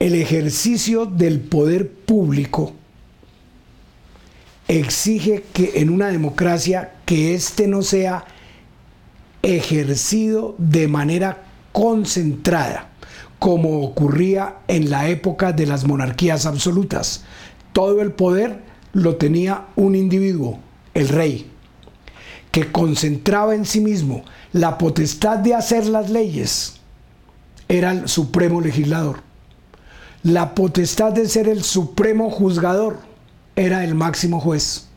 el ejercicio del poder público exige que en una democracia que éste no sea ejercido de manera concentrada, como ocurría en la época de las monarquías absolutas. Todo el poder lo tenía un individuo, el rey, que concentraba en sí mismo la potestad de hacer las leyes. Era el supremo legislador. La potestad de ser el supremo juzgador era el máximo juez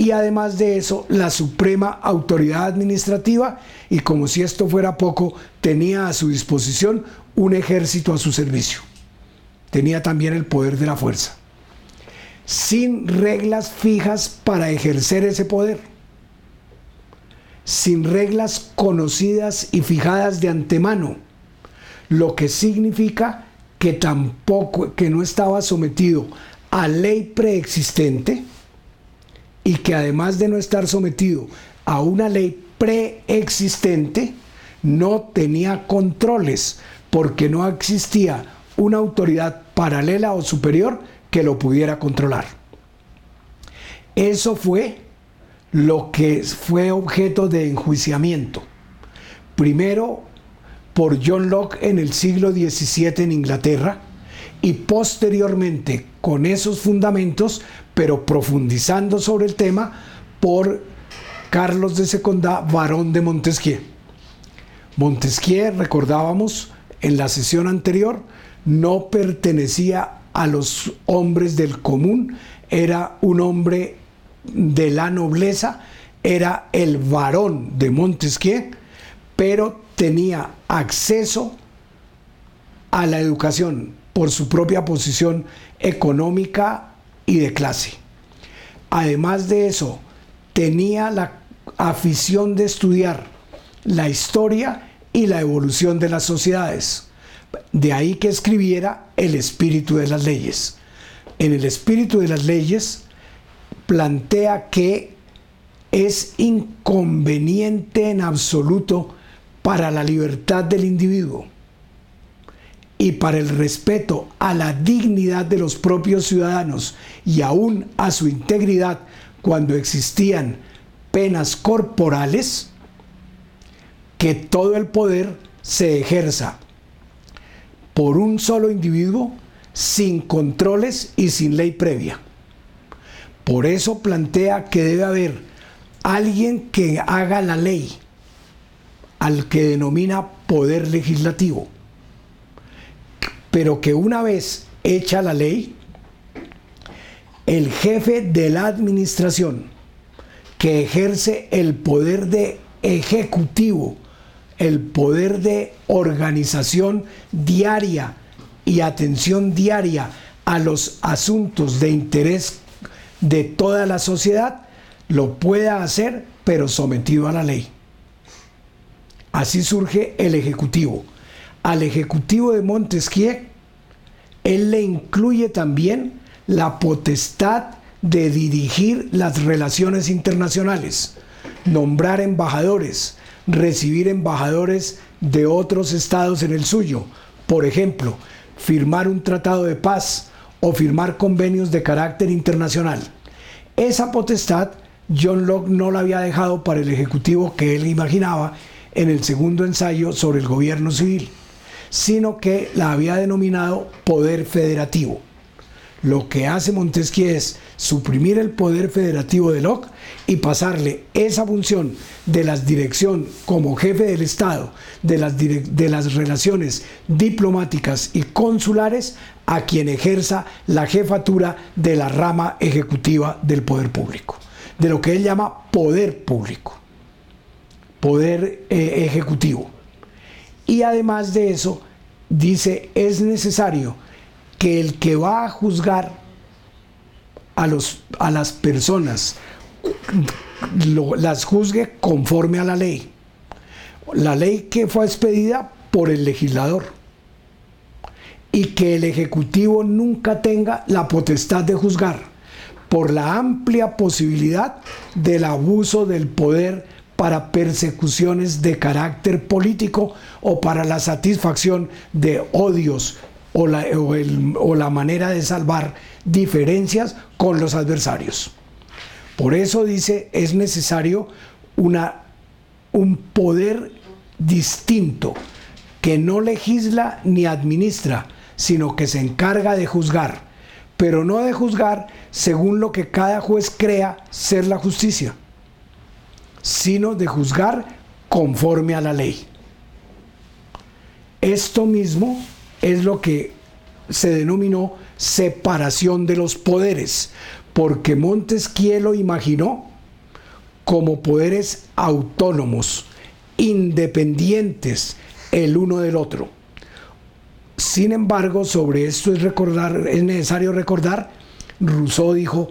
y además de eso la suprema autoridad administrativa y como si esto fuera poco, tenía a su disposición un ejército a su servicio. Tenía también el poder de la fuerza. Sin reglas fijas para ejercer ese poder. Sin reglas conocidas y fijadas de antemano. Lo que significa que tampoco, que no estaba sometido a ley preexistente, y que además de no estar sometido a una ley preexistente, no tenía controles porque no existía una autoridad paralela o superior que lo pudiera controlar. Eso fue lo que fue objeto de enjuiciamiento. Primero por John Locke en el siglo XVII en Inglaterra y posteriormente con esos fundamentos pero profundizando sobre el tema por Carlos de Seconda, varón de Montesquieu. Montesquieu, recordábamos en la sesión anterior, no pertenecía a los hombres del común, era un hombre de la nobleza, era el varón de Montesquieu, pero tenía acceso a la educación por su propia posición económica y de clase. Además de eso, tenía la afición de estudiar la historia y la evolución de las sociedades. De ahí que escribiera El espíritu de las leyes. En el espíritu de las leyes plantea que es inconveniente en absoluto para la libertad del individuo y para el respeto a la dignidad de los propios ciudadanos y aún a su integridad cuando existían penas corporales, que todo el poder se ejerza por un solo individuo sin controles y sin ley previa. Por eso plantea que debe haber alguien que haga la ley, al que denomina poder legislativo pero que una vez hecha la ley, el jefe de la administración que ejerce el poder de ejecutivo, el poder de organización diaria y atención diaria a los asuntos de interés de toda la sociedad, lo pueda hacer, pero sometido a la ley. Así surge el Ejecutivo al Ejecutivo de Montesquieu, él le incluye también la potestad de dirigir las relaciones internacionales, nombrar embajadores, recibir embajadores de otros estados en el suyo, por ejemplo, firmar un tratado de paz o firmar convenios de carácter internacional. Esa potestad John Locke no la había dejado para el Ejecutivo que él imaginaba en el segundo ensayo sobre el gobierno civil sino que la había denominado poder federativo. Lo que hace Montesquieu es suprimir el poder federativo de Locke y pasarle esa función de la dirección como jefe del Estado, de las, de las relaciones diplomáticas y consulares, a quien ejerza la jefatura de la rama ejecutiva del poder público, de lo que él llama poder público, poder eh, ejecutivo. Y además de eso, dice, es necesario que el que va a juzgar a, los, a las personas las juzgue conforme a la ley. La ley que fue expedida por el legislador. Y que el Ejecutivo nunca tenga la potestad de juzgar por la amplia posibilidad del abuso del poder para persecuciones de carácter político o para la satisfacción de odios o la, o la manera de salvar diferencias con los adversarios. Por eso dice, es necesario una, un poder distinto que no legisla ni administra, sino que se encarga de juzgar, pero no de juzgar según lo que cada juez crea ser la justicia, sino de juzgar conforme a la ley. Esto mismo es lo que se denominó separación de los poderes, porque Montesquieu lo imaginó como poderes autónomos, independientes el uno del otro. Sin embargo, sobre esto es, recordar, es necesario recordar, Rousseau dijo,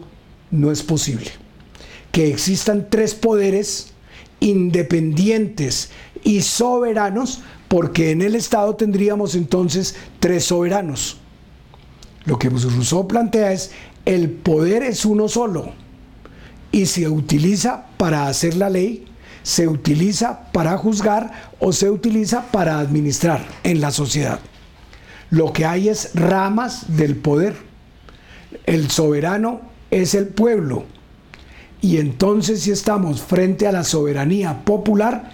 no es posible que existan tres poderes independientes y soberanos, porque en el Estado tendríamos entonces tres soberanos. Lo que Rousseau plantea es, el poder es uno solo y se utiliza para hacer la ley, se utiliza para juzgar o se utiliza para administrar en la sociedad. Lo que hay es ramas del poder. El soberano es el pueblo. Y entonces si estamos frente a la soberanía popular,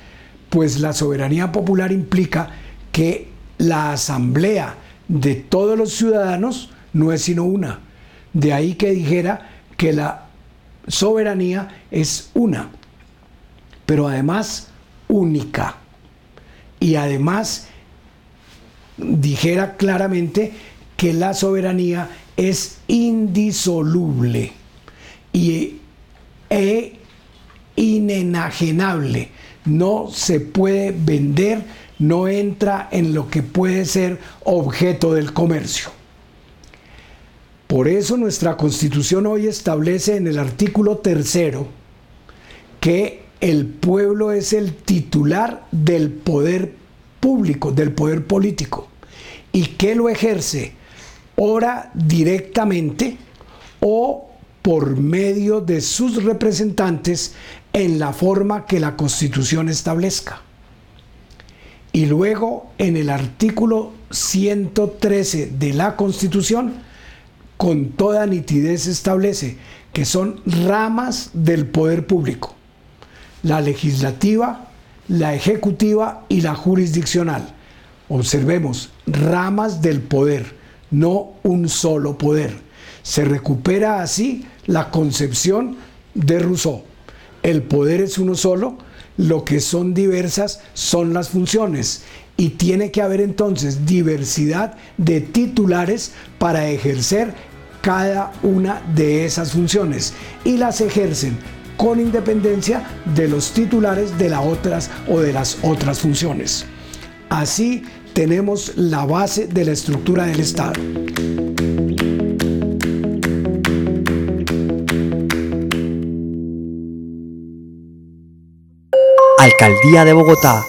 pues la soberanía popular implica que la asamblea de todos los ciudadanos no es sino una. De ahí que dijera que la soberanía es una, pero además única. Y además dijera claramente que la soberanía es indisoluble y e inenajenable. No se puede vender, no entra en lo que puede ser objeto del comercio. Por eso nuestra constitución hoy establece en el artículo tercero que el pueblo es el titular del poder público, del poder político, y que lo ejerce ora directamente o por medio de sus representantes en la forma que la constitución establezca. Y luego en el artículo 113 de la constitución, con toda nitidez establece que son ramas del poder público, la legislativa, la ejecutiva y la jurisdiccional. Observemos, ramas del poder, no un solo poder. Se recupera así la concepción de Rousseau. El poder es uno solo, lo que son diversas son las funciones y tiene que haber entonces diversidad de titulares para ejercer cada una de esas funciones y las ejercen con independencia de los titulares de las otras o de las otras funciones. Así tenemos la base de la estructura del Estado. Alcaldía de Bogotá